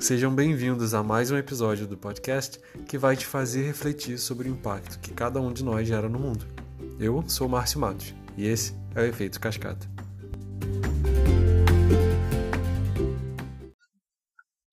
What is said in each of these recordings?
Sejam bem-vindos a mais um episódio do podcast que vai te fazer refletir sobre o impacto que cada um de nós gera no mundo. Eu sou Márcio Matos e esse é o Efeito Cascata.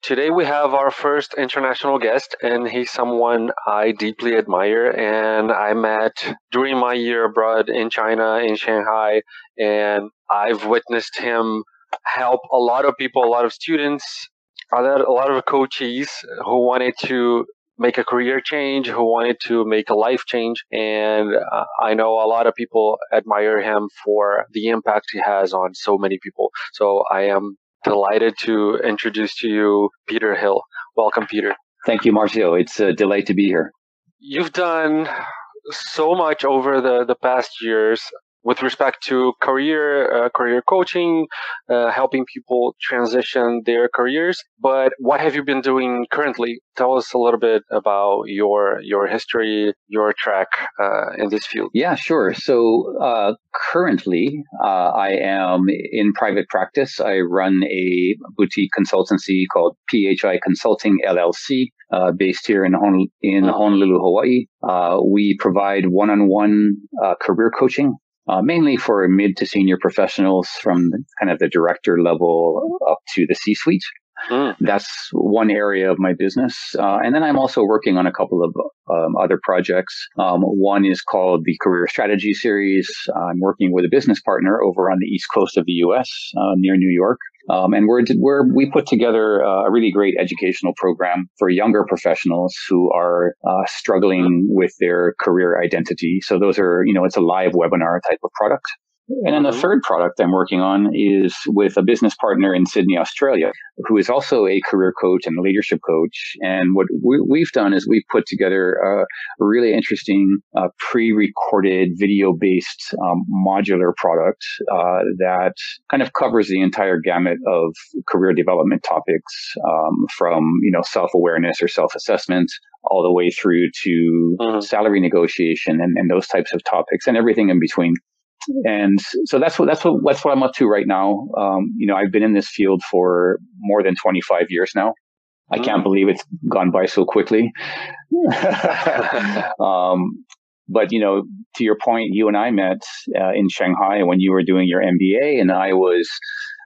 Today we have our first international guest, and he's someone I deeply admire and I met during my year abroad in China, in Shanghai, and I've witnessed him help a lot of people, a lot of students, lot, a lot of coaches who wanted to make a career change, who wanted to make a life change. And uh, I know a lot of people admire him for the impact he has on so many people. So I am delighted to introduce to you Peter Hill. Welcome, Peter. Thank you, Marcio. It's a delight to be here. You've done so much over the, the past years with respect to career uh, career coaching, uh, helping people transition their careers. But what have you been doing currently? Tell us a little bit about your your history, your track uh, in this field. Yeah, sure. So uh, currently, uh, I am in private practice. I run a boutique consultancy called PHI Consulting LLC. Uh, based here in, Hon- in mm-hmm. Honolulu, Hawaii. Uh, we provide one-on-one uh, career coaching uh, mainly for mid to senior professionals from kind of the director level up to the C suite. Mm. That's one area of my business. Uh, and then I'm also working on a couple of um, other projects. Um, one is called the Career Strategy Series. I'm working with a business partner over on the East Coast of the US uh, near New York. Um, and we're, we're, we put together a really great educational program for younger professionals who are uh, struggling with their career identity. So those are, you know, it's a live webinar type of product. And then the mm-hmm. third product I'm working on is with a business partner in Sydney, Australia, who is also a career coach and a leadership coach. And what we, have done is we've put together a really interesting uh, pre-recorded video-based um, modular product uh, that kind of covers the entire gamut of career development topics, um, from you know self-awareness or self-assessment all the way through to mm-hmm. salary negotiation and, and those types of topics and everything in between and so that's what that's what that's what I'm up to right now. Um, you know, I've been in this field for more than 25 years now. I can't mm. believe it's gone by so quickly. um, but you know, to your point, you and I met uh, in Shanghai when you were doing your MBA, and I was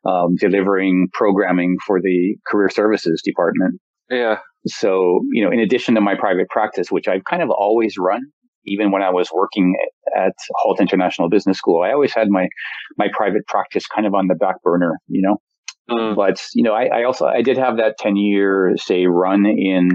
um, delivering programming for the career services department. Yeah. So you know, in addition to my private practice, which I've kind of always run, even when I was working at Hult International Business School, I always had my my private practice kind of on the back burner, you know. Mm. But you know, I, I, also I did have that ten year say run in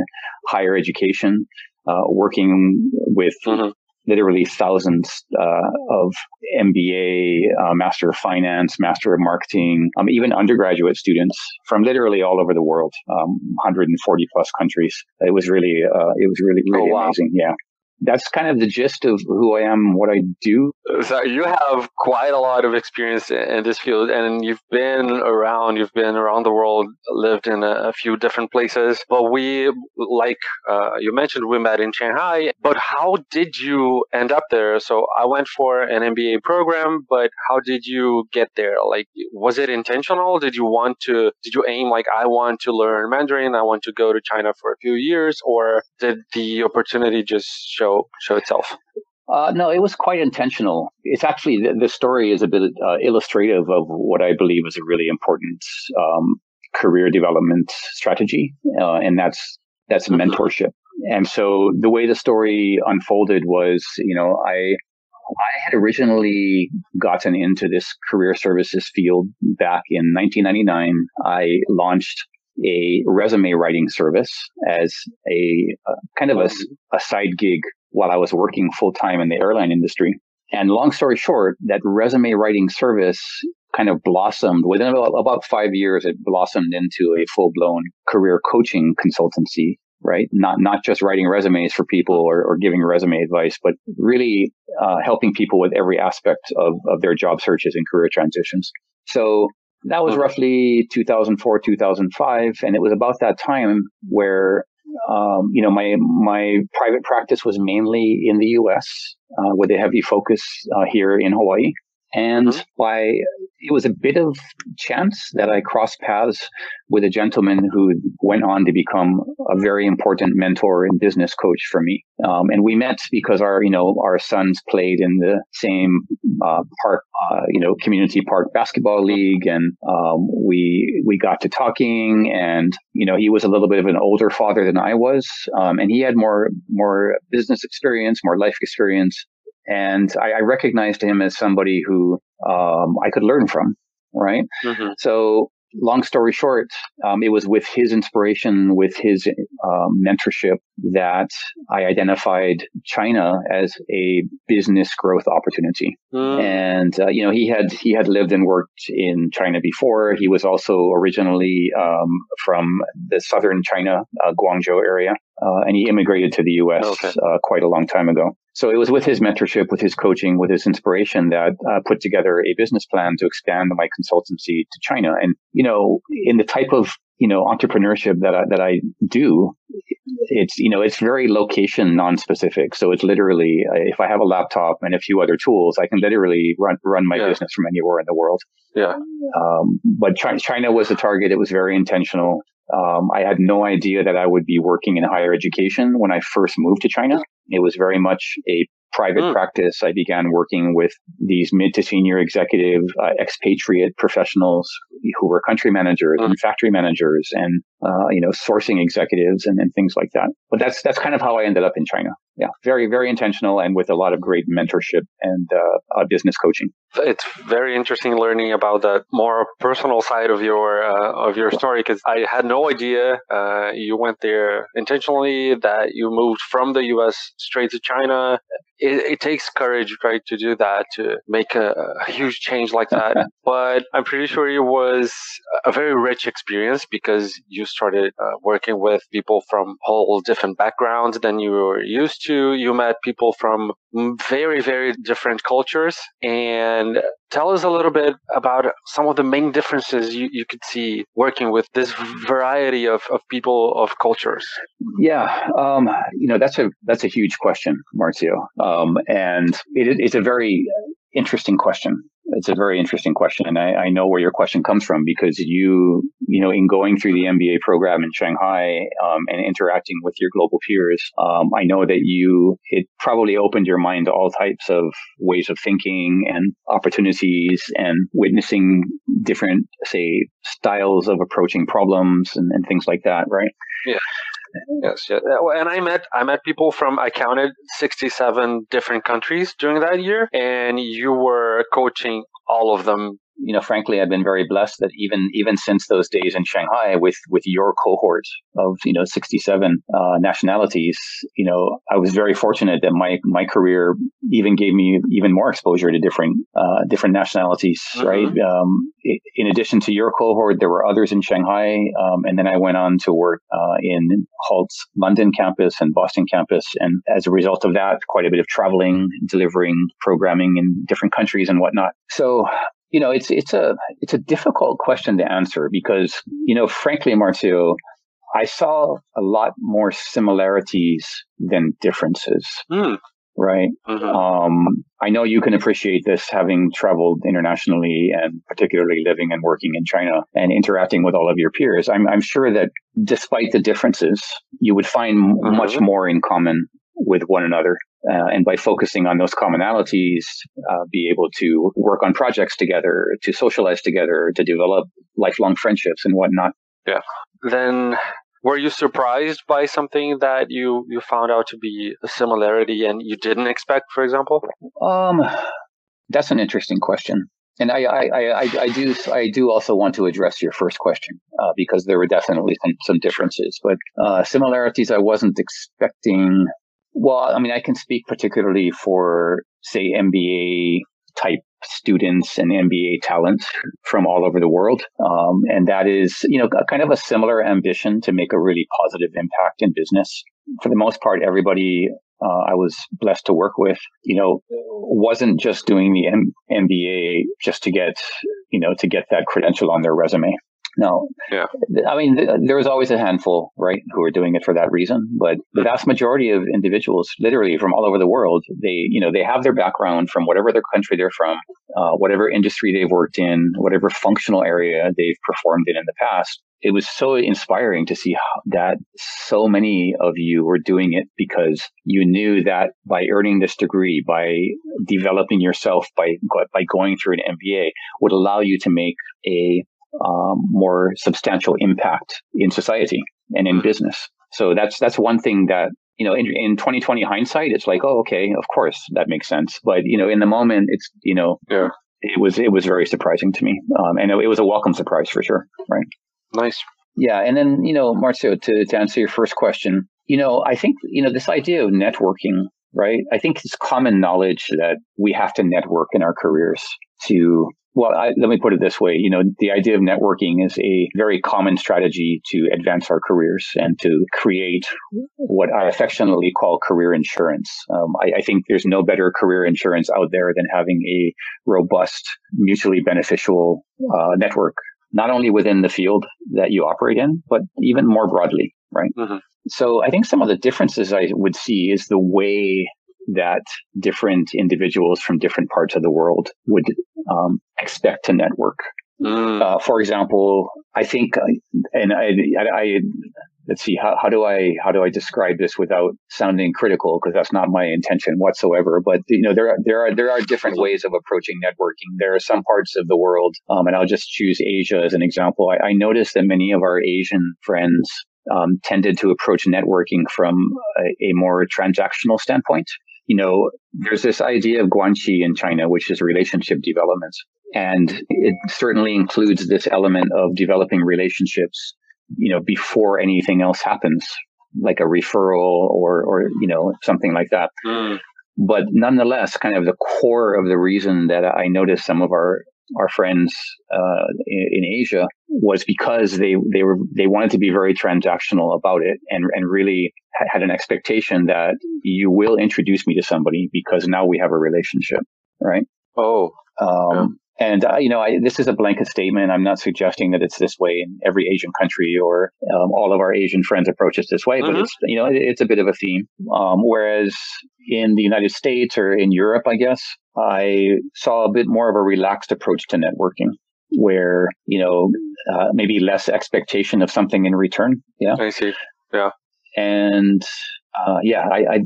higher education, uh, working with mm-hmm. literally thousands uh, of MBA, uh, Master of Finance, Master of Marketing, um, even undergraduate students from literally all over the world, um, 140 plus countries. It was really uh, it was really really oh, wow. amazing. Yeah that's kind of the gist of who I am, what I do. So you have quite a lot of experience in this field, and you've been around. You've been around the world, lived in a, few different places. But we, like uh, you mentioned, we met in Shanghai. But how did you end up there? So I went for an MBA program, but how did you get there? Like, was it intentional? Did you want to? Did you aim like I want to learn Mandarin? I want to go to China for a few years, or did the opportunity just show? Show show itself? Uh, no, it was quite intentional. It's actually the, the story is a bit uh, illustrative of what I believe is a really important um, career development strategy, uh, and that's that's mm-hmm. mentorship. And so the way the story unfolded was, you know, I I had originally gotten into this career services field back in 1999. I launched a resume writing service as a, a kind of a, a side gig while I was working full time in the airline industry. And long story short, that resume writing service kind of blossomed within about, about five years. It blossomed into a full blown career coaching consultancy, right? Not, not just writing resumes for people or, or giving resume advice, but really uh, helping people with every aspect of, of their job searches and career transitions. So that was roughly 2004, 2005. And it was about that time where, um, you know, my, my private practice was mainly in the U.S. Uh, with a heavy focus uh, here in Hawaii. And mm-hmm. by it was a bit of chance that I crossed paths with a gentleman who went on to become a very important mentor and business coach for me. Um, and we met because our, you know, our sons played in the same uh, park, uh, you know, community park basketball league, and um, we we got to talking. And you know, he was a little bit of an older father than I was, um, and he had more more business experience, more life experience. And I, I recognized him as somebody who um, I could learn from, right? Mm-hmm. So long story short, um, it was with his inspiration, with his um, mentorship, that I identified China as a business growth opportunity. Mm. And uh, you know, he had he had lived and worked in China before. He was also originally um, from the southern China, uh, Guangzhou area, uh, and he immigrated to the U.S. Okay. Uh, quite a long time ago. So it was with his mentorship, with his coaching, with his inspiration that uh, put together a business plan to expand my consultancy to China. And you know, in the type of you know entrepreneurship that I, that I do, it's you know it's very location non-specific. So it's literally uh, if I have a laptop and a few other tools, I can literally run run my yeah. business from anywhere in the world. Yeah. Um, but China was the target. It was very intentional. Um, I had no idea that I would be working in higher education when I first moved to China. It was very much a private mm. practice. I began working with these mid to senior executive uh, expatriate professionals who were country managers mm. and factory managers and uh, you know sourcing executives and, and things like that. But that's that's kind of how I ended up in China yeah, very, very intentional and with a lot of great mentorship and uh, uh, business coaching. It's very interesting learning about the more personal side of your uh, of your story because I had no idea uh, you went there intentionally. That you moved from the U.S. straight to China. It, it takes courage, right, to do that to make a, a huge change like that. but I'm pretty sure it was a very rich experience because you started uh, working with people from whole different backgrounds than you were used to to, you met people from very, very different cultures. And tell us a little bit about some of the main differences you, you could see working with this variety of, of people of cultures. Yeah, um, you know that's a that's a huge question, Marcio, um, and it, it's a very interesting question it's a very interesting question, and I, I, know where your question comes from because you, you know, in going through the MBA program in Shanghai um, and interacting with your global peers, um, I know that you it probably opened your mind to all types of ways of thinking and opportunities and witnessing different, say, styles of approaching problems and, and things like that, right? Yeah. Yes, yeah. And I met I met people from I counted 67 different countries during that year and you were coaching all of them you know, frankly, I've been very blessed that even even since those days in Shanghai, with with your cohort of you know 67 uh, nationalities, you know, I was very fortunate that my my career even gave me even more exposure to different uh, different nationalities. Mm-hmm. Right. Um, in addition to your cohort, there were others in Shanghai, um, and then I went on to work uh, in Hult's London campus and Boston campus, and as a result of that, quite a bit of traveling, delivering programming in different countries and whatnot. So you know, it's it's a it's a difficult question to answer because you know, frankly, Marcio, I saw a lot more similarities than differences. Mm. Right. Mm-hmm. Um, I know you can appreciate this having traveled internationally and particularly living and working in China and interacting with all of your peers. I'm, I'm sure that despite the differences, you would find mm-hmm. much more in common with one another. Uh, and by focusing on those commonalities, uh, be able to work on projects together, to socialize together, to develop lifelong friendships and whatnot. Yeah. Then were you surprised by something that you, you found out to be a similarity and you didn't expect, for example? Um, that's an interesting question. And I, I, I, I, do I do also want to address your first question uh, because there were definitely some, some differences, but uh, similarities I wasn't expecting well, I mean, I can speak particularly for, say, MBA type students and MBA talent from all over the world. Um, and that is, you know, kind of a similar ambition to make a really positive impact in business. For the most part, everybody uh, I was blessed to work with, you know, wasn't just doing the M- MBA just to get, you know, to get that credential on their resume No. Yeah. I mean, th- there was always a handful, right, who are doing it for that reason. But the vast majority of individuals, literally from all over the world, they, you know, they have their background from whatever their country they're from, uh, whatever industry they've worked in, whatever functional area they've performed in in the past. It was so inspiring to see that so many of you were doing it because you knew that by earning this degree, by developing yourself, by by going through an MBA, would allow you to make a um, more substantial impact in society and in business. So that's that's one thing that you know in, in 2020 hindsight, it's like, oh, okay, of course that makes sense. But you know, in the moment, it's you know, yeah. it was it was very surprising to me, um, and it, it was a welcome surprise for sure. Right. Nice. Yeah, and then you know, Marcio, to to answer your first question, you know, I think you know this idea of networking right? I think it's common knowledge that we have to network in our careers to well, I, let me put it this way. You know, the idea of networking is a very common strategy to advance our careers and to create what I affectionately call career insurance. Um, I, I, think there's no better career insurance out there than having a robust, mutually beneficial uh, network, not only within the field that you operate in, but even more broadly, right? Mm-hmm. So I think some of the differences I would see is the way that different individuals from different parts of the world would um, expect to network. Mm. Uh, for example, I think, uh, and I, I, I, let's see, how, how do I how do I describe this without sounding critical? Because that's not my intention whatsoever. But you know, there are there are there are different ways of approaching networking. There are some parts of the world, um, and I'll just choose Asia as an example. I, I noticed that many of our Asian friends um, tended to approach networking from a, a more transactional standpoint you know, there's this idea of guanxi in China, which is relationship development. And it certainly includes this element of developing relationships, you know, before anything else happens, like a referral or, or, you know, something like that. Mm. But nonetheless, kind of the core of the reason that I noticed some of our our friends uh, in, in, Asia was because they they were they wanted to be very transactional about it and and really had an expectation that you will introduce me to somebody because now we have a relationship, right? Oh, um, yeah. And uh, you know, I, this is a blanket statement. I'm not suggesting that it's this way in every Asian country or um, all of our Asian friends approach it this way, mm-hmm. but it's you know, it, it's a bit of a theme. Um, whereas in the United States or in Europe, I guess I saw a bit more of a relaxed approach to networking, where you know uh, maybe less expectation of something in return. Yeah, I see. Yeah, and uh, yeah, I,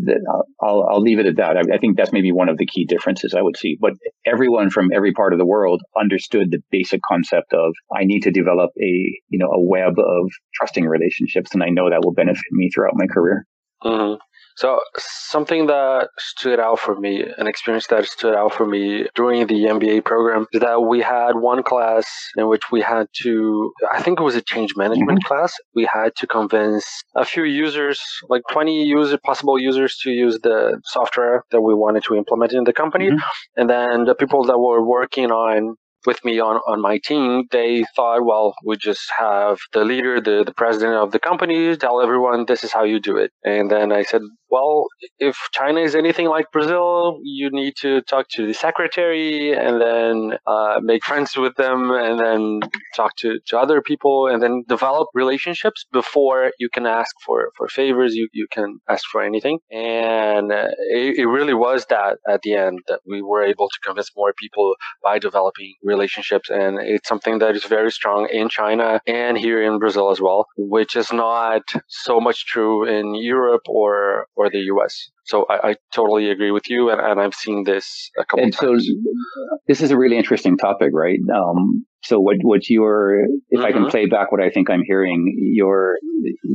will I'll leave it at that. I, I, think that's maybe one of the key differences I would see. But everyone from every part of the world understood the basic concept of I need to develop a you know a web of trusting relationships, and I know that will benefit me throughout my career. Mm-hmm. So something that stood out for me, an experience that stood out for me during the MBA program is that we had one class in which we had to, I think it was a change management mm-hmm. class. We had to convince a few users, like 20 user, possible users to use the software that we wanted to implement in the company. Mm-hmm. And then the people that were working on with me on, on my team, they thought, well, we just have the leader, the, the president of the company, tell everyone this is how you do it. And then I said, well, if China is anything like Brazil, you need to talk to the secretary and then uh, make friends with them and then talk to, to other people and then develop relationships before you can ask for, for favors. You, you can ask for anything. And uh, it, it really was that at the end that we were able to convince more people by developing relationships. And it's something that is very strong in China and here in Brazil as well, which is not so much true in Europe or, or the US. So I, I totally agree with you. And, and I've seen this a couple and times. So this is a really interesting topic, right? Um, so what, what you're, if mm-hmm. I can mm-hmm. play back what I think I'm hearing, your,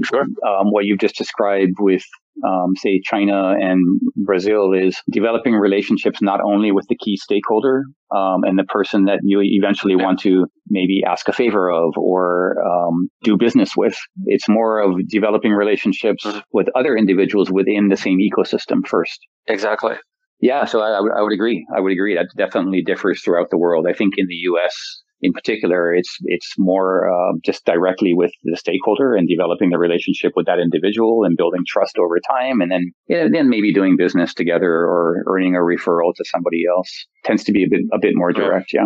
sure. um, what you've just described with um, say China and Brazil is developing relationships not only with the key stakeholder um, and the person that you eventually want to maybe ask a favor of or um, do business with. It's more of developing relationships mm-hmm. with other individuals within the same ecosystem first. Exactly. Yeah, so I, I would agree. I would agree. That definitely differs throughout the world. I think in the U.S in particular, it's it's more uh, just directly with the stakeholder and developing the relationship with that individual and building trust over time, and then yeah, then maybe doing business together or earning a referral to somebody else tends to be a bit a bit more direct. Yeah.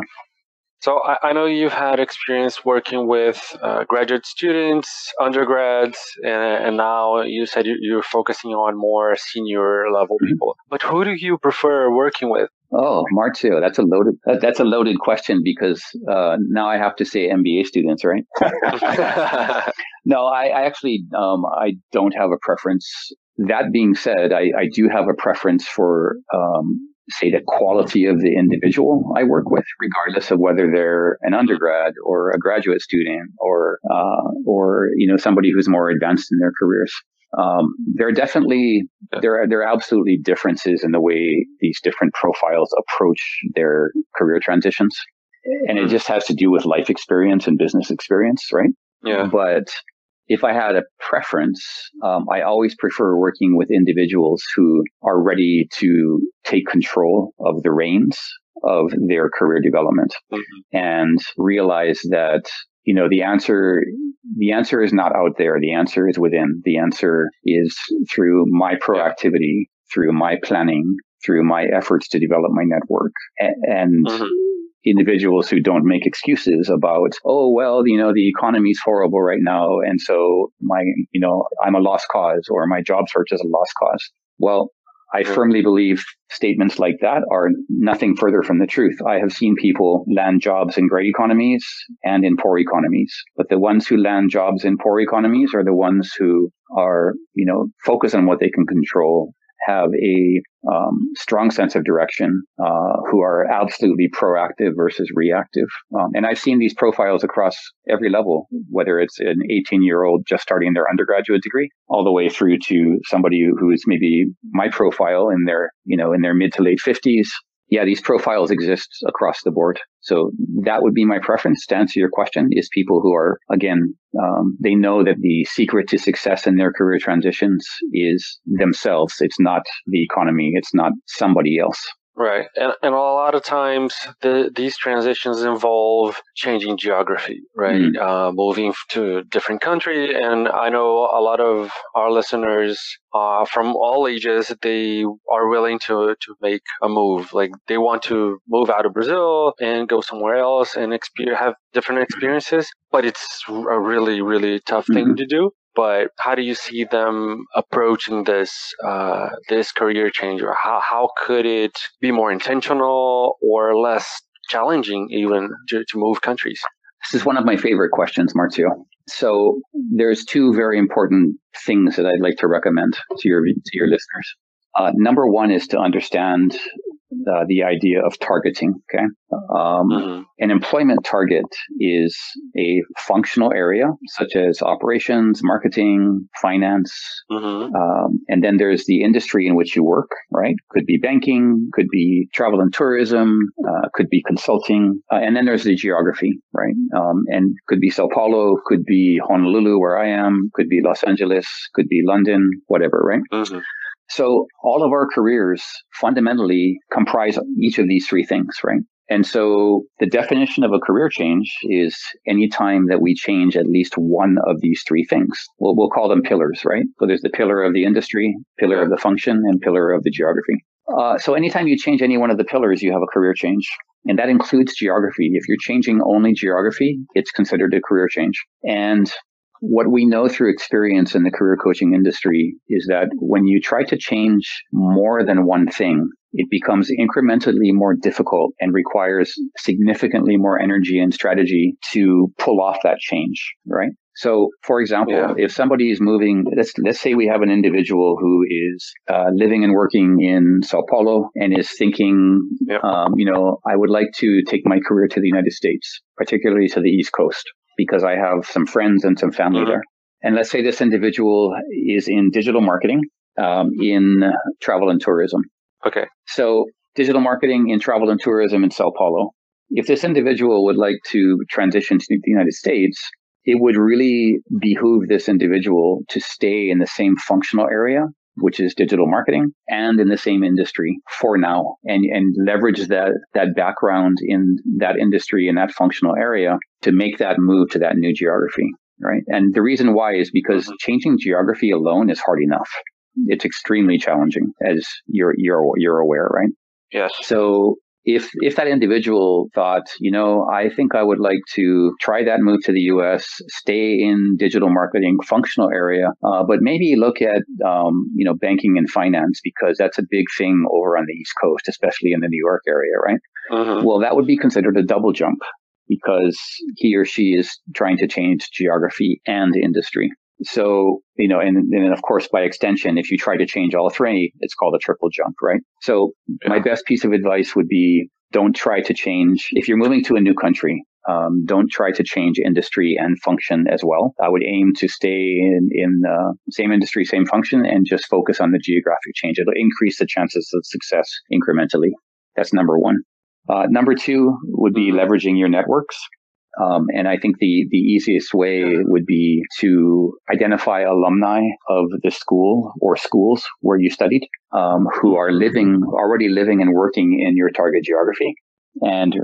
So I, I, know you've had experience working with uh, graduate students, undergrads, and, and, now you said you're focusing on more senior level mm-hmm. people. But who do you prefer working with? Oh, Marcio, that's a loaded that's a loaded question because uh, now I have to say MBA students, right? no, I, I actually um, I don't have a preference. That being said, I, I do have a preference for um, say the quality of the individual I work with, regardless of whether they're an undergrad or a graduate student or uh, or you know somebody who's more advanced in their careers. Um, there are definitely there are there are absolutely differences in the way these different profiles approach their career transitions, and it mm-hmm. just has to do with life experience and business experience, right? Yeah. But if I had a preference, um, I always prefer working with individuals who are ready to take control of the reins of their career development mm-hmm. and realize that you know the answer the answer is not out there. The answer is within. The answer is through my proactivity through my planning through my efforts to develop my network. And mm-hmm individuals who don't make excuses about, oh, well, you know, the economy is horrible right now. And so my, you know, I'm a lost cause or my job search is a lost cause. Well, I firmly believe statements like that are nothing further from the truth. I have seen people land jobs in great economies and in poor economies, but the ones who land jobs in poor economies are the ones who are, you know, focus on what they can control have a um, strong sense of direction, uh, who are absolutely proactive versus reactive. Um, and I've seen these profiles across every level, whether it's an 18 year old just starting their undergraduate degree, all the way through to somebody who is maybe my profile in their, you know, in their mid to late 50s, yeah, these profiles exist across the board. So that would be my preference to answer your question is people who are, again, um, they know that the secret to success in their career transitions is themselves. It's not the economy. It's not somebody else. Right. And, and a lot of times the, these transitions involve changing geography, right? Mm. Uh, moving to a different country. And I know a lot of our listeners uh, from all ages, they are willing to, to make a move. Like they want to move out of Brazil and go somewhere else and experience, have different experiences. But it's a really, really tough thing mm-hmm. to do but how do you see them approaching this uh, this career change, or how how could it be more intentional or less challenging even to, to move countries? This is one of my favorite questions, Marcio. So there's two very important things that I'd like to recommend to your to your listeners. Uh, number one is to understand uh, the idea of targeting. Okay. Um, mm-hmm. An employment target is a functional area such as operations, marketing, finance. Mm-hmm. Um, and then there's the industry in which you work, right? Could be banking, could be travel and tourism, uh, could be consulting. Uh, and then there's the geography, right? Um, and could be Sao Paulo, could be Honolulu, where I am, could be Los Angeles, could be London, whatever, right? Mm-hmm. So all of our careers fundamentally comprise each of these three things, right? And so the definition of a career change is any time that we change at least one of these three things. Well, we'll call them pillars, right? So there's the pillar of the industry, pillar of the function, and pillar of the geography. Uh, so anytime you change any one of the pillars, you have a career change. And that includes geography. If you're changing only geography, it's considered a career change. And what we know through experience in the career coaching industry is that when you try to change more than one thing, it becomes incrementally more difficult and requires significantly more energy and strategy to pull off that change, right? So, for example, yeah. if somebody is moving, let's let's say we have an individual who is uh, living and working in Sao Paulo and is thinking, um, you know, I would like to take my career to the United States, particularly to the East Coast because I have some friends and some family mm-hmm. there. And let's say this individual is in digital marketing, um, in travel and tourism. Okay. So digital marketing in travel and tourism in Sao Paulo. If this individual would like to transition to the United States, it would really behoove this individual to stay in the same functional area which is digital marketing, and in the same industry for now, and and leverage that that background in that industry in that functional area to make that move to that new geography, right? And the reason why is because mm-hmm. changing geography alone is hard enough. It's extremely challenging, as you're you're you're aware, right? Yes. So if if that individual thought, you know, I think I would like to try that move to the U.S., stay in digital marketing functional area, uh, but maybe look at um, you know banking and finance because that's a big thing over on the East Coast, especially in the New York area, right? Mm-hmm. Well, that would be considered a double jump because he or she is trying to change geography and industry. So, you know, and, and of course, by extension, if you try to change all three, it's called a triple jump, right? So yeah. my best piece of advice would be don't try to change. If you're moving to a new country, um, don't try to change industry and function as well. I would aim to stay in, in uh, same industry, same function, and just focus on the geographic change. It'll increase the chances of success incrementally. That's number one. Uh, number two would be leveraging your networks. Um, and I think the, the easiest way would be to identify alumni of the school or schools where you studied um, who are living, already living and working in your target geography and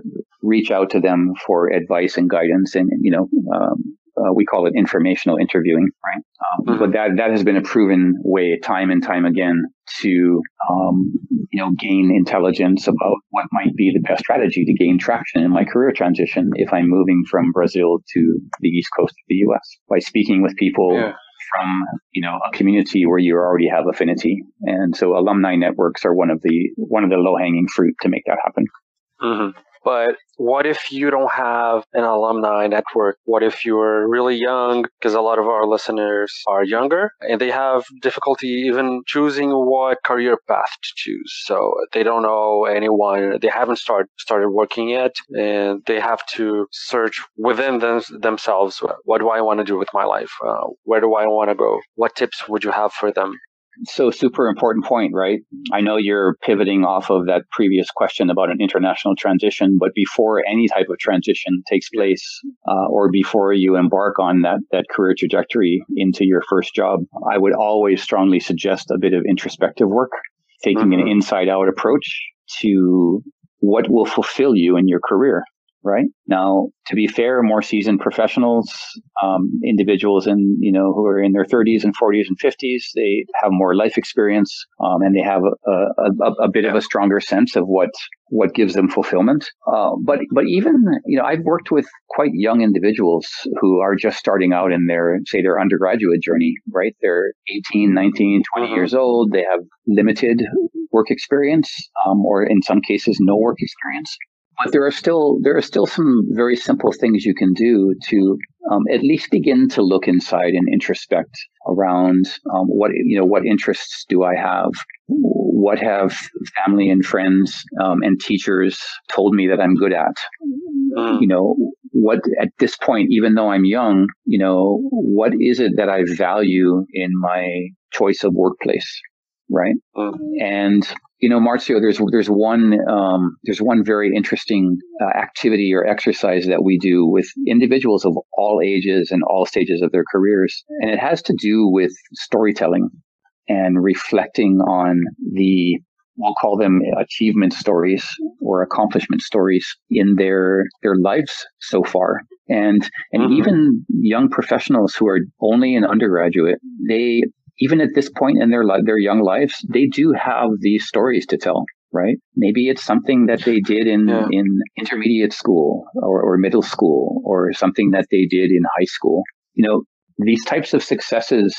reach out to them for advice and guidance and, you know, um, uh, we call it informational interviewing, right? Um, mm-hmm. But that that has been a proven way, time and time again, to um, you know gain intelligence about what might be the best strategy to gain traction in my career transition if I'm moving from Brazil to the east coast of the U.S. by speaking with people. Yeah. From you know a community where you already have affinity, and so alumni networks are one of the one of the low hanging fruit to make that happen. Mm-hmm. But what if you don't have an alumni network? What if you're really young? Because a lot of our listeners are younger and they have difficulty even choosing what career path to choose. So they don't know anyone. They haven't start, started working yet and they have to search within them, themselves. What do I want to do with my life? Uh, where do I want to go? What tips would you have for them? So super important point, right? I know you're pivoting off of that previous question about an international transition, but before any type of transition takes place, uh, or before you embark on that that career trajectory into your first job, I would always strongly suggest a bit of introspective work, taking mm-hmm. an inside out approach to what will fulfill you in your career right? Now, to be fair, more seasoned professionals, um, individuals in, you know, who are in their 30s and 40s and 50s, they have more life experience um, and they have a, a, a, bit of a stronger sense of what what gives them fulfillment. Uh, but but even you know, I've worked with quite young individuals who are just starting out in their say their undergraduate journey, right? They're 18, 19, 20 mm-hmm. years old. They have limited work experience, um, or in some cases, no work experience. But there are still there are still some very simple things you can do to um, at least begin to look inside and introspect around um, what you know what interests do I have, what have family and friends um, and teachers told me that I'm good at, mm. you know what at this point even though I'm young, you know what is it that I value in my choice of workplace, right? Mm. And you know, Marcio, there's there's one um, there's one very interesting uh, activity or exercise that we do with individuals of all ages and all stages of their careers, and it has to do with storytelling and reflecting on the we'll call them achievement stories or accomplishment stories in their their lives so far and and mm-hmm. even young professionals who are only an undergraduate they even at this point in their their young lives, they do have these stories to tell, right? Maybe it's something that they did in yeah. in intermediate school or, or middle school, or something that they did in high school. You know, these types of successes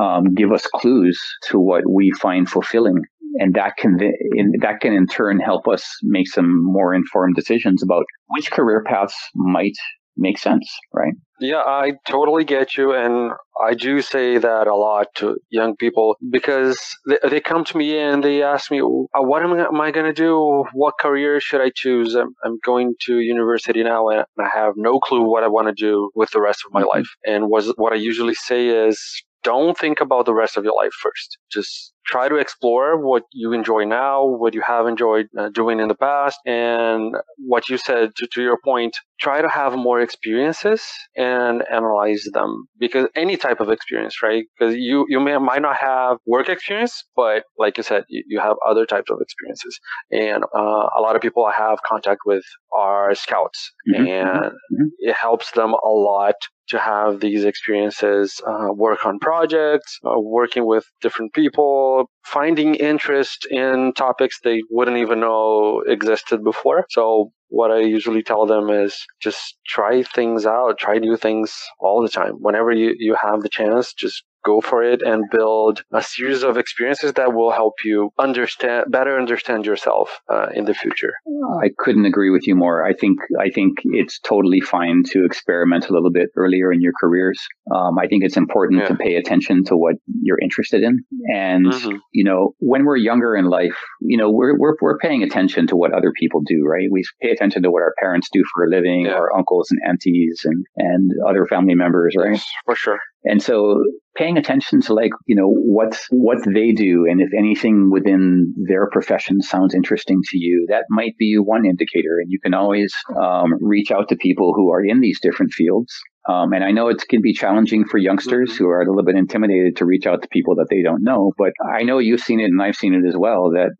um, give us clues to what we find fulfilling, and that can in, that can in turn help us make some more informed decisions about which career paths might make sense, right? Yeah, I totally get you. And I do say that a lot to young people because they, they come to me and they ask me, uh, what am, am I going to do? What career should I choose? I'm, I'm, going to university now and I have no clue what I want to do with the rest of my mm-hmm. life. And was, what I usually say is, don't think about the rest of your life first. Just try to explore what you enjoy now, what you have enjoyed uh, doing in the past, and what you said to, to, your point, try to have more experiences and analyze them because any type of experience, right? Because you, you may, might not have work experience, but like you said, you, you have other types of experiences. And uh, a lot of people I have contact with are scouts mm-hmm. and mm-hmm. it helps them a lot to have these experiences, uh, work on projects, uh, working with different people, finding interest in topics they wouldn't even know existed before. So what I usually tell them is just try things out, try new things all the time. Whenever you, you have the chance, just go for it and build a series of experiences that will help you understand better understand yourself uh, in the future. I couldn't agree with you more. I think i think it's totally fine to experiment a little bit earlier in your careers. Um, i think it's important yeah. to pay attention to what you're interested in. And mm-hmm. you know when we're younger in life you know we're, we're, we're paying attention to what other people do right? We pay attention to what our parents do for a living yeah. our uncles and aunties and and other family members right? Yes, for sure and so paying attention to like, you know, what, what they do. And if anything within their profession sounds interesting to you, that might be one indicator. And you can always um, reach out to people who are in these different fields um, and I know it can be challenging for youngsters mm-hmm. who are a little bit intimidated to reach out to people that they don't know. But I know you've seen it and I've seen it as well that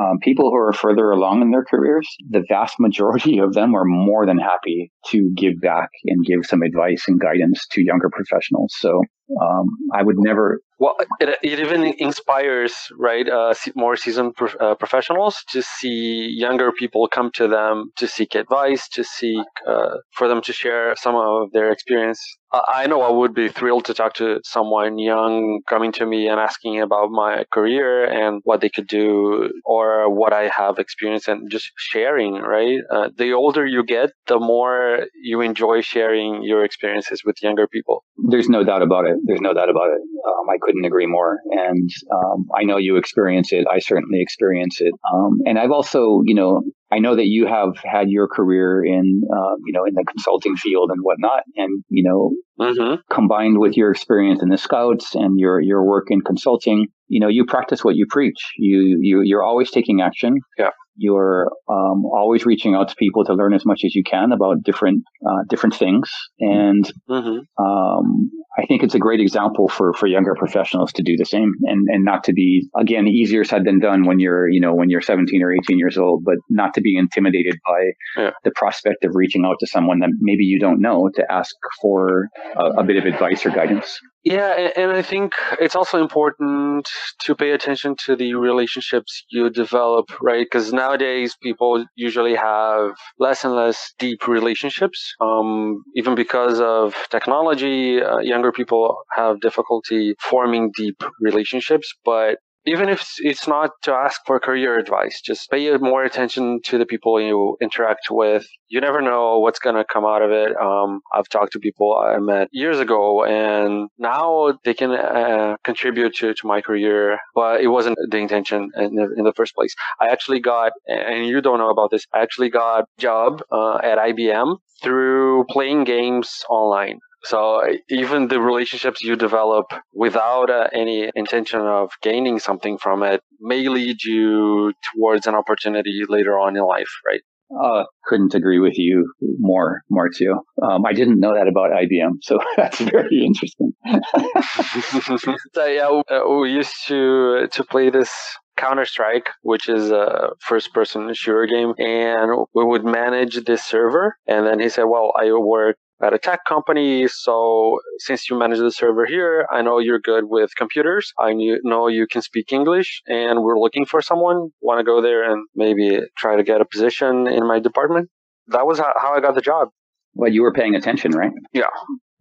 um, people who are further along in their careers, the vast majority of them are more than happy to give back and give some advice and guidance to younger professionals. So um, I would never. Well, it, it even inspires, right, uh, more seasoned uh, professionals to see younger people come to them to seek advice, to seek uh, for them to share some of their experience I know I would be thrilled to talk to someone young coming to me and asking about my career and what they could do or what I have experienced and just sharing, right? Uh, the older you get, the more you enjoy sharing your experiences with younger people. There's no doubt about it. There's no doubt about it. Um, I couldn't agree more. And um, I know you experience it. I certainly experience it. Um, and I've also, you know, I know that you have had your career in, uh, you know, in the consulting field and whatnot, and you know, mm-hmm. combined with your experience in the Scouts and your your work in consulting, you know, you practice what you preach. You you you're always taking action. Yeah. You're um, always reaching out to people to learn as much as you can about different uh, different things, and mm-hmm. um, I think it's a great example for, for younger professionals to do the same and, and not to be, again, easier said than done when you're, you know, when you're 17 or 18 years old, but not to be intimidated by yeah. the prospect of reaching out to someone that maybe you don't know to ask for a, a bit of advice or guidance. Yeah, and I think it's also important to pay attention to the relationships you develop, right? Because nowadays people usually have less and less deep relationships, um, even because of technology. Uh, younger people have difficulty forming deep relationships, but even if it's not to ask for career advice, just pay more attention to the people you interact with. You never know what's going to come out of it. Um, I've talked to people I met years ago and now they can uh, contribute to, to my career, but it wasn't the intention in the, in the first place. I actually got, and you don't know about this, I actually got job uh, at IBM through playing games online. So even the relationships you develop without uh, any intention of gaining something from it may lead you towards an opportunity later on in life, right? Uh, couldn't agree with you more, Marcio. Um, I didn't know that about IBM, so that's very interesting. so yeah, uh, we used to to play this Counter Strike, which is a first person shooter game, and we would manage this server. And then he said, "Well, I work at a tech company. So since you manage the server here, I know you're good with computers. I know you can speak English and we're looking for someone. Want to go there and maybe try to get a position in my department? That was how I got the job. Well, you were paying attention, right? Yeah.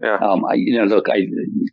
Yeah. Um, I, you know, look, I,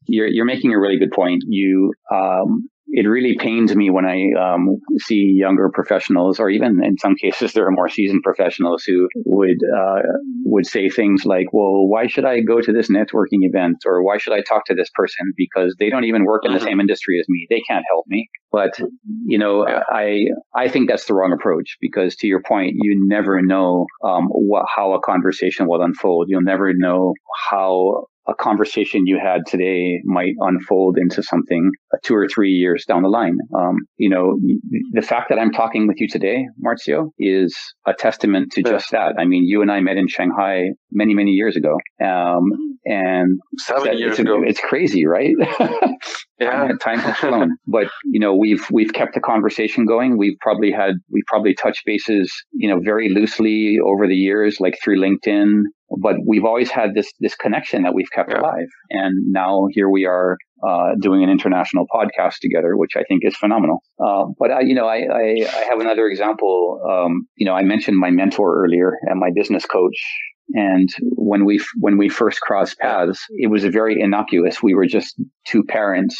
you're, you're making a really good point. You, um, it really pains me when I um, see younger professionals, or even in some cases, there are more seasoned professionals who would uh, would say things like, "Well, why should I go to this networking event, or why should I talk to this person because they don't even work in the mm-hmm. same industry as me? They can't help me." But you know. I I think that's the wrong approach because, to your point, you never know um, what, how a conversation will unfold. You'll never know how a conversation you had today might unfold into something two or three years down the line. Um, you know, the fact that I'm talking with you today, Marcio, is a testament to just that. I mean, you and I met in Shanghai many, many years ago. Um, and seven years it's, ago. It's crazy, right? yeah, time has flown. but you know, we've we've kept the conversation going. We've probably had we probably touched bases, you know, very loosely over the years, like through LinkedIn. But we've always had this this connection that we've kept yeah. alive, and now here we are uh, doing an international podcast together, which I think is phenomenal. Uh, but I, you know, I, I, I, have another example. Um, you know, I mentioned my mentor earlier and my business coach. And when we when we first crossed paths, it was a very innocuous. We were just two parents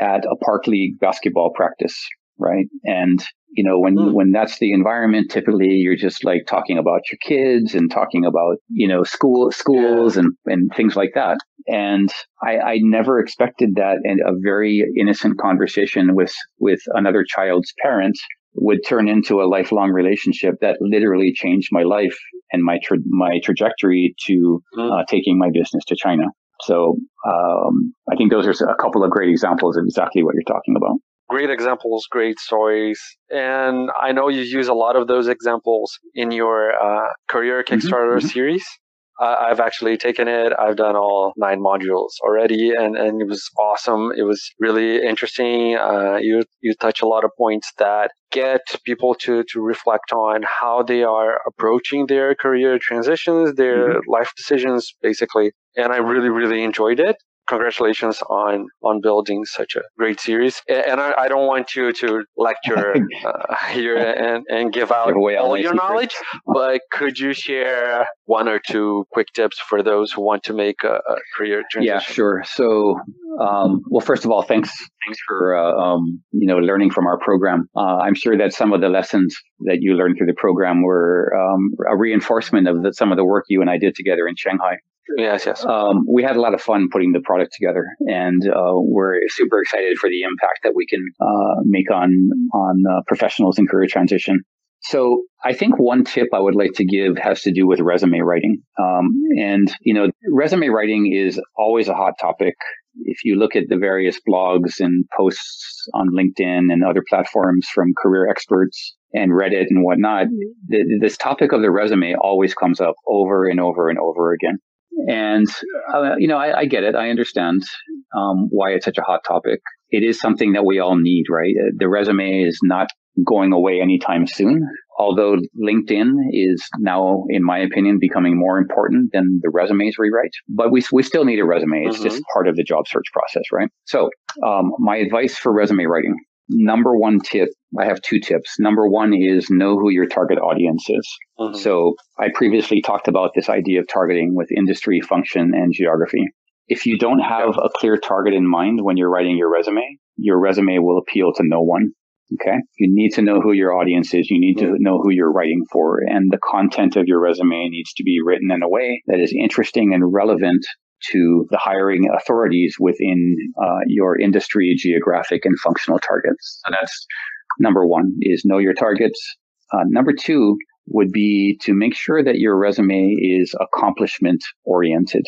at a park league basketball practice, right? And you know, when, mm. when that's the environment, typically you're just like talking about your kids and talking about, you know, school, schools and, and things like that. And I, I never expected that and a very innocent conversation with, with another child's parents would turn into a lifelong relationship that literally changed my life and my tra- my trajectory to mm. uh, taking my business to China. So um, I think those are a couple of great examples of exactly what you're talking about great examples, great stories. And I know you use a lot of those examples in your uh, career mm-hmm, Kickstarter mm-hmm. series. I've actually taken it. I've done all nine modules already, and, and it was awesome. It was really interesting. Uh, you you touch a lot of points that get people to to reflect on how they are approaching their career transitions, their mm-hmm. life decisions, basically. And I really really enjoyed it congratulations on on building such a great series. And I, I don't want you to lecture uh, here and, and give out give all, all your knowledge, but could you share one or two quick tips for those who want to make a, a career transition? Yeah, sure. So, um, well, first of all, thanks thanks for uh, um, you know learning from our program. Uh, I'm sure that some of the lessons that you learned through the program were um, a reinforcement of the, some of the work you and I did together in Shanghai. Yes, yes. Um, we had a lot of fun putting the product together, and uh, we're super excited for the impact that we can uh, make on on uh, professionals in career transition. So I think one tip I would like to give has to do with resume writing. Um, and, you know, resume writing is always a hot topic. If you look at the various blogs and posts on LinkedIn and other platforms from career experts and Reddit and whatnot, the, this topic of the resume always comes up over and over and over again. And, uh, you know, I, I, get it. I understand um, why it's such a hot topic. It is something that we all need, right? Uh, the resume is not going away anytime soon. Although LinkedIn is now, in my opinion, becoming more important than the resumes we write, but we, we still need a resume. It's mm-hmm. just part of the job search process, right? So, um, my advice for resume writing number one tip I have two tips. Number one is know who your target audience is. Mm-hmm. So I previously talked about this idea of targeting with industry, function, and geography. If you don't have a clear target in mind when you're writing your resume, your resume will appeal to no one. Okay. You need to know who your audience is. You need to mm-hmm. know who you're writing for. And the content of your resume needs to be written in a way that is interesting and relevant to the hiring authorities within uh, your industry, geographic, and functional targets. So that's number one is know your targets. Uh, number two would be to make sure that your resume is accomplishment oriented.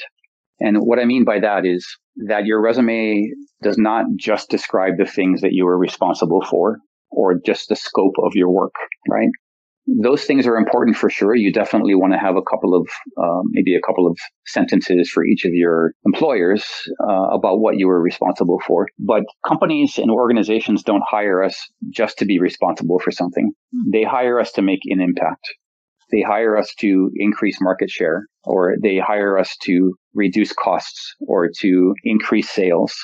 And what I mean by that is that your resume does not just describe the things that you were responsible for or just the scope of your work, right? Those things are important for sure. You definitely want to have a couple of, um, maybe a couple of sentences for each of your employers uh, about what you were responsible for. But companies and organizations don't hire us just to be responsible for something. They hire us to make an impact. They hire us to increase market share, or they hire us to reduce costs, or to increase sales,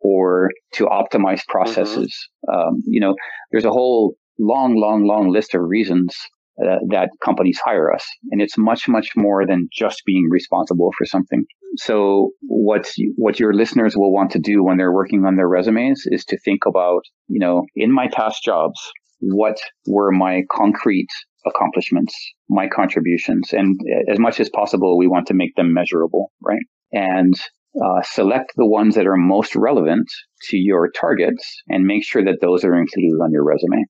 or to optimize processes. Mm-hmm. Um, you know, there's a whole long, long, long list of reasons uh, that companies hire us. And it's much, much more than just being responsible for something. So what, what your listeners will want to do when they're working on their resumes is to think about, you know, in my past jobs, what were my concrete accomplishments, my contributions? And as much as possible, we want to make them measurable, right? And uh, select the ones that are most relevant to your targets and make sure that those are included on your resume.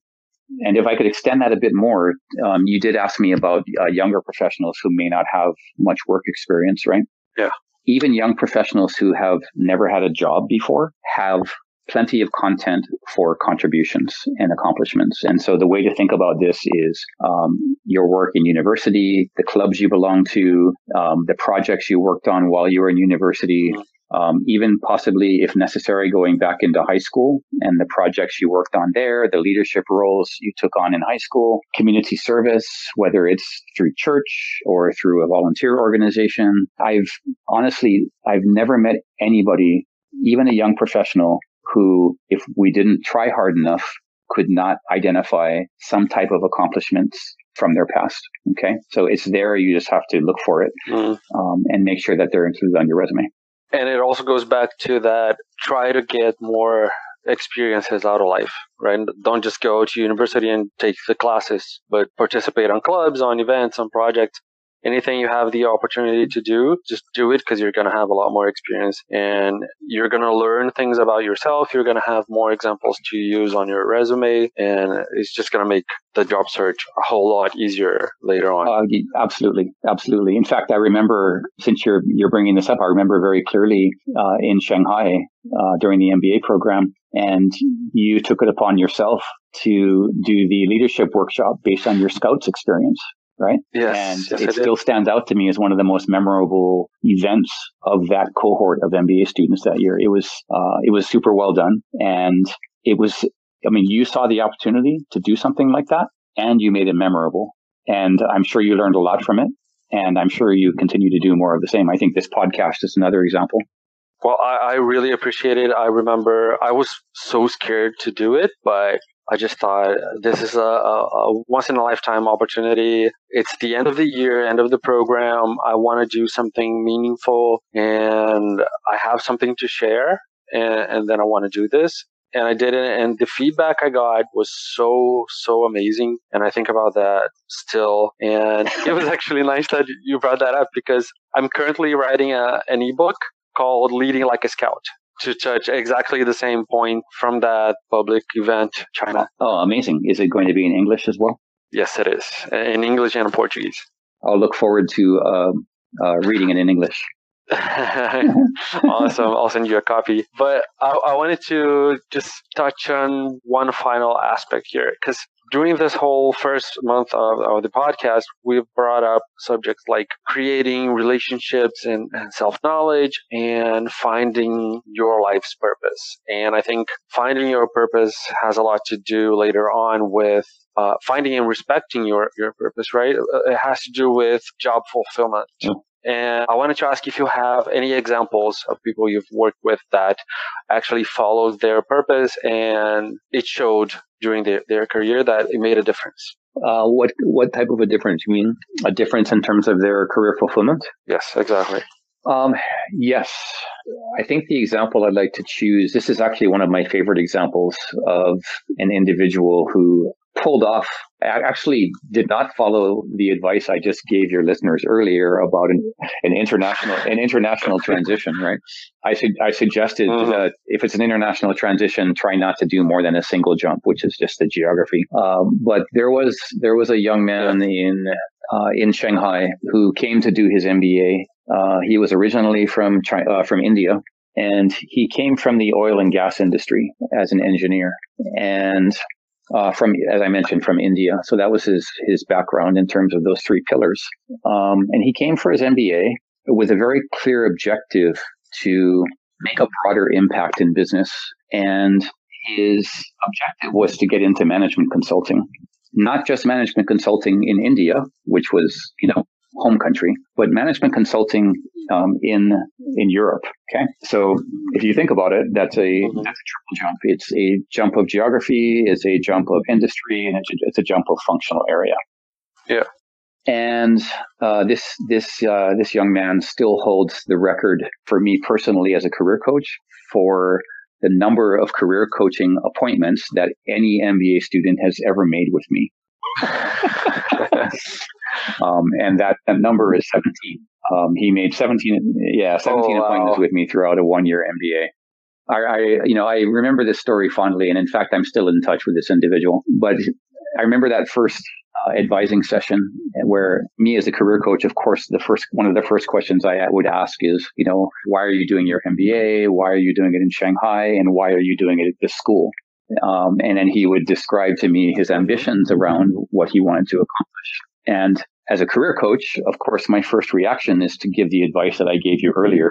And if I could extend that a bit more, um, you did ask me about uh, younger professionals who may not have much work experience, right? Yeah. Even young professionals who have never had a job before have plenty of content for contributions and accomplishments. And so the way to think about this is um, your work in university, the clubs you belong to, um, the projects you worked on while you were in university, mm-hmm um, even possibly, if necessary, going back into high school and the projects you worked on there, the leadership roles you took on in high school, community service, whether it's through church or through a volunteer organization. I've honestly, I've never met anybody even a young professional who, if we didn't try hard enough, could not identify some type of accomplishments from their past. Okay. So it's there. You just have to look for it mm. um, and make sure that they're included on your resume. And it also goes back to that try to get more experiences out of life, right? Don't just go to university and take the classes, but participate on clubs, on events, on projects, anything you have the opportunity to do, just do it because you're going to have a lot more experience and you're going to learn things about yourself. You're going to have more examples to use on your resume and it's just going to make the job search a whole lot easier later on. Uh, absolutely. Absolutely. In fact, I remember since you're, you're bringing this up, I remember very clearly uh, in Shanghai uh, during the MBA program and you took it upon yourself to do the leadership workshop based on your scouts experience right? Yes, and yes, it still stands out to me as one of the most memorable events of that cohort of MBA students that year. It was uh, it was super well done, and it was. I mean, you saw the opportunity to do something like that, and you made it memorable. And I'm sure you learned a lot from it, and I'm sure you continue to do more of the same. I think this podcast is another example. Well, I, I really appreciate it. I remember I was so scared to do it, but I just thought this is a, a, once in a lifetime opportunity. It's the end of the year, end of the program. I want to do something meaningful and I have something to share. And, and then I want to do this. And I did it. And the feedback I got was so, so amazing. And I think about that still. And it was actually nice that you brought that up because I'm currently writing a, an ebook called Leading Like a Scout to touch exactly the same point from that public event, China. Oh, amazing. Is it going to be in English as well? Yes, it is. In English and Portuguese. I'll look forward to uh, uh, reading it in English. awesome. I'll send you a copy. But I, I wanted to just touch on one final aspect here because during this whole first month of, of, the podcast, we've brought up subjects like creating relationships and, and self knowledge and finding your life's purpose. And I think finding your purpose has a lot to do later on with uh, finding and respecting your, your purpose, right? Uh, it has to do with job fulfillment. Yeah. And I wanted to ask if you have any examples of people you've worked with that actually followed their purpose and it showed during their, their career that it made a difference. Uh, what what type of a difference? You mean a difference in terms of their career fulfillment? Yes, exactly. Um, yes, I think the example I'd like to choose. This is actually one of my favorite examples of an individual who pulled off. I actually did not follow the advice I just gave your listeners earlier about an, an international an international transition. Right? I su- I suggested mm-hmm. that if it's an international transition, try not to do more than a single jump, which is just the geography. Um, but there was there was a young man in uh, in Shanghai who came to do his MBA. Uh, he was originally from uh, from India, and he came from the oil and gas industry as an engineer. And uh, from, as I mentioned, from India. So that was his his background in terms of those three pillars. Um, and he came for his MBA with a very clear objective to make a broader impact in business. And his objective was to get into management consulting, not just management consulting in India, which was, you know, home country, but management consulting um, in in Europe. Okay, so if you think about it, that's a mm-hmm. that's a triple jump. It's a jump of geography, it's a jump of industry, and it's a, it's a jump of functional area. Yeah. And uh, this this uh, this young man still holds the record for me personally as a career coach for the number of career coaching appointments that any MBA student has ever made with me. um, and that, that number is 17. Um, he made 17, yeah, 17 oh, appointments with me throughout a one year MBA. I, I, you know, I remember this story fondly, and in fact, I'm still in touch with this individual. But I remember that first uh, advising session where me as a career coach, of course, the first one of the first questions I would ask is, you know, why are you doing your MBA? Why are you doing it in Shanghai? And why are you doing it at this school? Um, and then he would describe to me his ambitions around what he wanted to accomplish. And as a career coach, of course, my first reaction is to give the advice that I gave you earlier.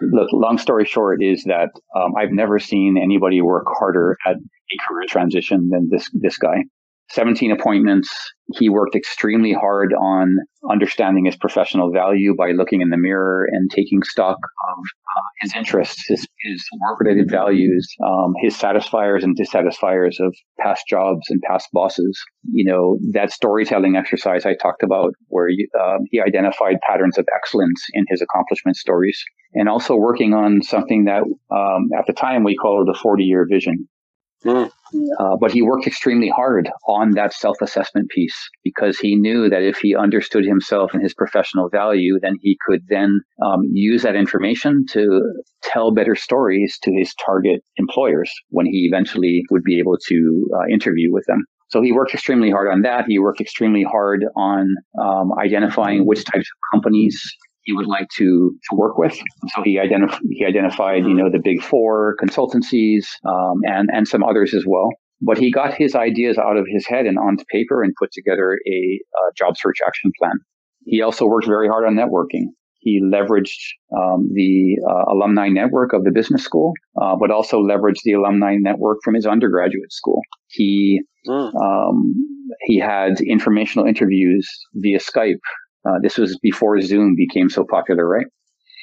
Look, long story short is that um, I've never seen anybody work harder at a career transition than this this guy. 17 appointments. He worked extremely hard on understanding his professional value by looking in the mirror and taking stock of uh, his interests, his, his work-related values, um, his satisfiers and dissatisfiers of past jobs and past bosses. You know, that storytelling exercise I talked about, where um, he identified patterns of excellence in his accomplishment stories, and also working on something that um, at the time we called the 40-year vision. Mm. Uh, but he worked extremely hard on that self assessment piece because he knew that if he understood himself and his professional value, then he could then um, use that information to tell better stories to his target employers when he eventually would be able to uh, interview with them. So he worked extremely hard on that. He worked extremely hard on um, identifying which types of companies he would like to, to work with. So he, identif- he identified, you know, the big four consultancies um, and, and some others as well. But he got his ideas out of his head and onto paper and put together a, job search action plan. He also worked very hard on networking. He leveraged um, the uh, alumni network of the business school, uh, but also leveraged the alumni network from his undergraduate school. He mm. um, he had informational interviews via Skype uh, this was before Zoom became so popular, right?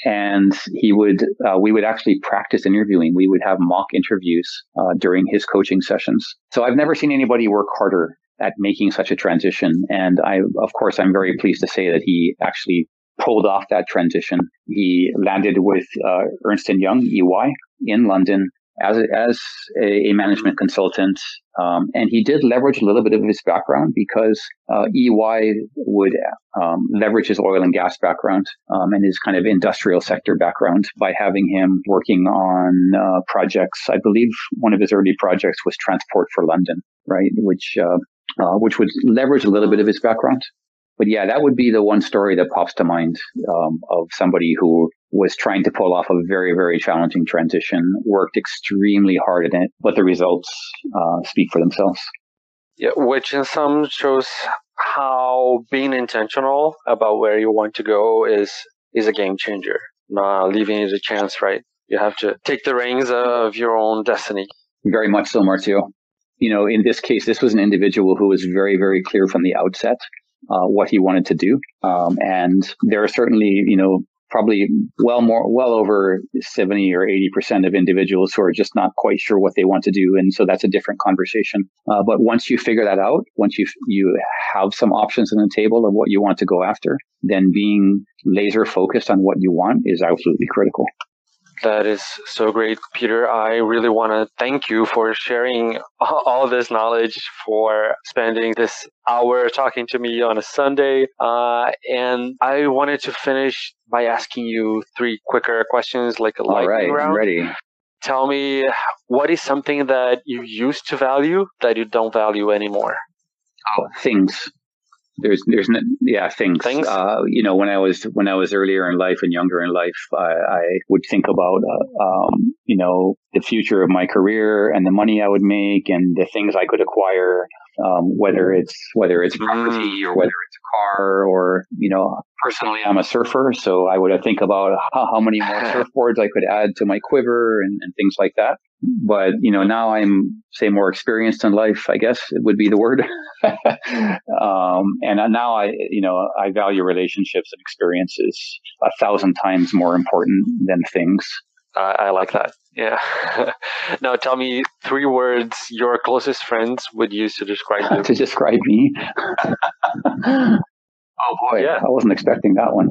And he would, uh, we would actually practice interviewing. We would have mock interviews uh, during his coaching sessions. So I've never seen anybody work harder at making such a transition. And I, of course, I'm very pleased to say that he actually pulled off that transition. He landed with uh, Ernst Young, EY, in London as a, as a, management consultant, um, and he did leverage a little bit of his background because uh, EY would um, leverage his oil and gas background um, and his kind of industrial sector background by having him working on uh, projects. I believe one of his early projects was Transport for London, right, which uh, uh which would leverage a little bit of his background but yeah, that would be the one story that pops to mind um, of somebody who was trying to pull off a very, very challenging transition, worked extremely hard at it, but the results uh, speak for themselves. Yeah, which in sum shows how being intentional about where you want to go is is a game changer. Not leaving it a chance, right? You have to take the reins of your own destiny. Very much so, Marcio. You know, in this case, this was an individual who was very, very clear from the outset uh, what he wanted to do. Um, and there are certainly, you know, probably well more, well over 70 or 80% of individuals who are just not quite sure what they want to do. And so that's a different conversation. Uh, but once you figure that out, once you, you have some options on the table of what you want to go after, then being laser focused on what you want is absolutely critical. That is so great, Peter. I really want to thank you for sharing all this knowledge, for spending this hour talking to me on a Sunday. Uh, and I wanted to finish by asking you three quicker questions, like a all lightning right, round. I'm ready. Tell me, what is something that you used to value that you don't value anymore? Oh, things there's there's yeah things, things? Uh, you know when I was when I was earlier in life and younger in life I, I would think about uh, um, you know the future of my career and the money I would make and the things I could acquire um, whether it's whether it's property or whether it's a car or you know personally I'm a surfer so I would think about how, how many more surfboards I could add to my quiver and, and things like that. But you know now i'm say more experienced in life i guess it would be the word. Um, and now i you know i value relationships and experiences a thousand times more important than things. Uh, i like that yeah now tell me three words your closest friends would use to describe you to describe me oh boy yeah. i wasn't expecting that one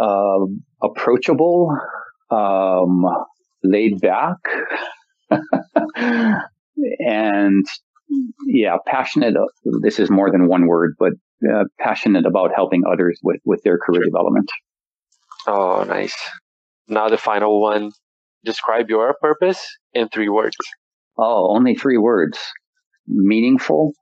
uh, approachable um, laid back and yeah, passionate. This is more than one word, but uh, passionate about helping others with, with their career development. Oh, nice. Now the final one. Describe your purpose in three words. Oh, only three words. Meaningful,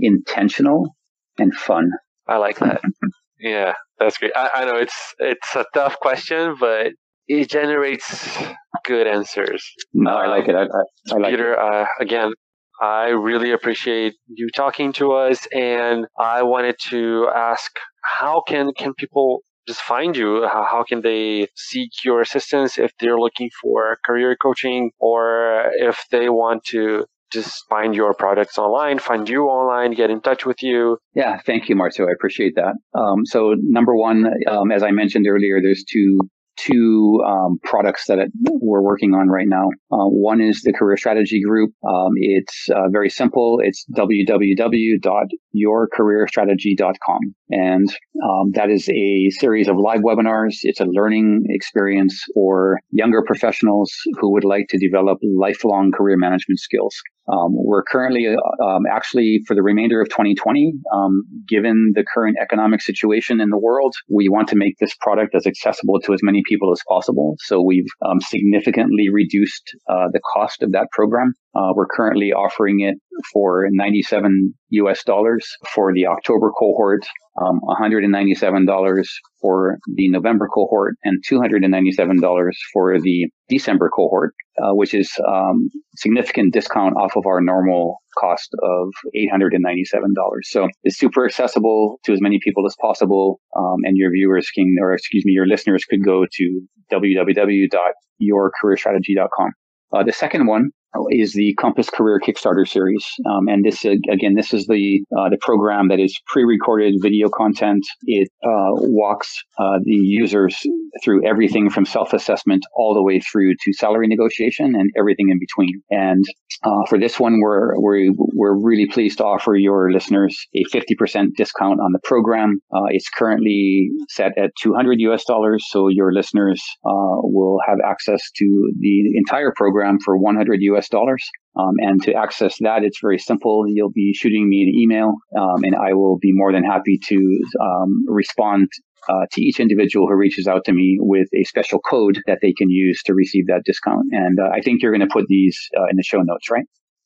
intentional, and fun. I like that. yeah, that's great. I, I know it's it's a tough question, but it generates good answers. No, I like it. I, I, I like Peter, it. Uh, again, I really appreciate you talking to us, and I wanted to ask, how can can people just find you? How, can they seek your assistance if they're looking for career coaching, or if they want to just find your products online, find you online, get in touch with you. Yeah, thank you, Marcio. I appreciate that. Um, so, number one, um, as I mentioned earlier, there's two two um, products that we're working on right now. Uh, one is the Career Strategy Group. Um, it's uh, very simple. It's www.yourcareerstrategy.com. And um, that is a series of live webinars. It's a learning experience for younger professionals who would like to develop lifelong career management skills. Um, we're currently um, actually for the remainder of 2020, um, given the current economic situation in the world, we want to make this product as accessible to as many people as possible. So we've um, significantly reduced uh, the cost of that program. Uh, we're currently offering it for 97 US dollars for the October cohort, um, $197 for the November cohort, and $297 for the December cohort, uh, which is um, significant discount off of our normal cost of $897. So it's super accessible to as many people as possible, um, and your viewers can, or excuse me, your listeners could go to www.yourcareerstrategy.com. Uh, the second one is the Compass Career Kickstarter series, um, and this uh, again, this is the uh, the program that is pre-recorded video content. It uh, walks uh, the users through everything from self-assessment all the way through to salary negotiation and everything in between. And uh, for this one, we're we're we're really pleased to offer your listeners a 50% discount on the program. Uh, it's currently set at 200 US dollars, so your listeners will have access to the entire program for 100 US US dollars. Um, and to access that, it's very simple. You'll be shooting me an email, um, and I will be more than happy to um, respond uh, to each individual who reaches out to me with a special code that they can use to receive that discount. And uh, I think you're going to put these uh, in the show notes, right?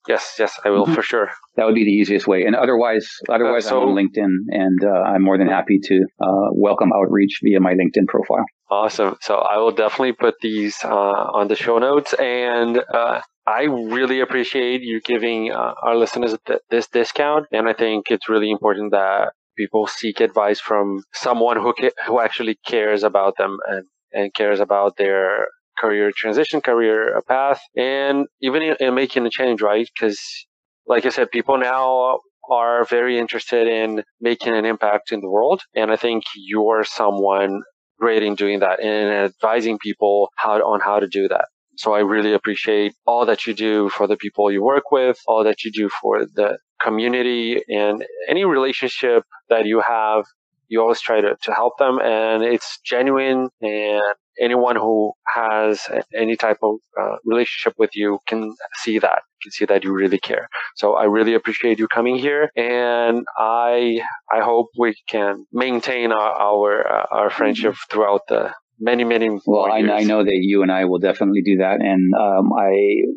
Yes, yes, I will mm-hmm. for sure. That would be the easiest way. And otherwise, otherwise, uh, so, I'm on LinkedIn, and uh, I'm more than happy to uh, welcome outreach via my LinkedIn profile. Awesome. So I will definitely put these uh, on the show notes, and uh, I really appreciate you giving uh, our listeners th- this discount, and I think it's really important that people seek advice from someone who ca- who actually cares about them and and cares about their career transition, career path, and even in, in making a change, right? Because, like I said, people now are very interested in making an impact in the world, and I think you're someone great in doing that and advising people how on how to do that. So I really appreciate all that you do for the people you work with, all that you do for the community and any relationship that you have. You always try to, to help them and it's genuine and anyone who has any type of uh, relationship with you can see that, can see that you really care. So I really appreciate you coming here and I, I hope we can maintain our, our, uh, our friendship throughout the, many, many Well, I, I, know that you and I will definitely do that. And um, I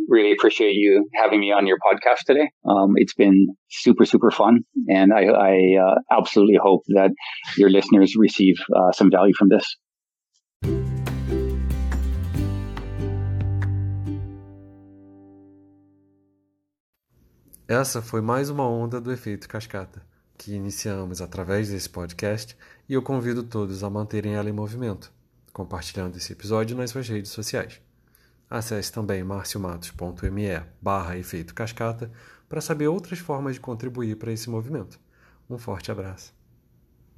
really appreciate you having me on your podcast today. Um, it's been super, super fun. And I, I uh, absolutely hope that your listeners receive uh, some value from this. Essa foi mais uma onda do efeito cascata, que iniciamos através desse podcast e eu convido todos a manterem ela em movimento compartilhando esse episódio nas suas redes sociais. Acesse também marciomatos.me barra efeito cascata para saber outras formas de contribuir para esse movimento. Um forte abraço.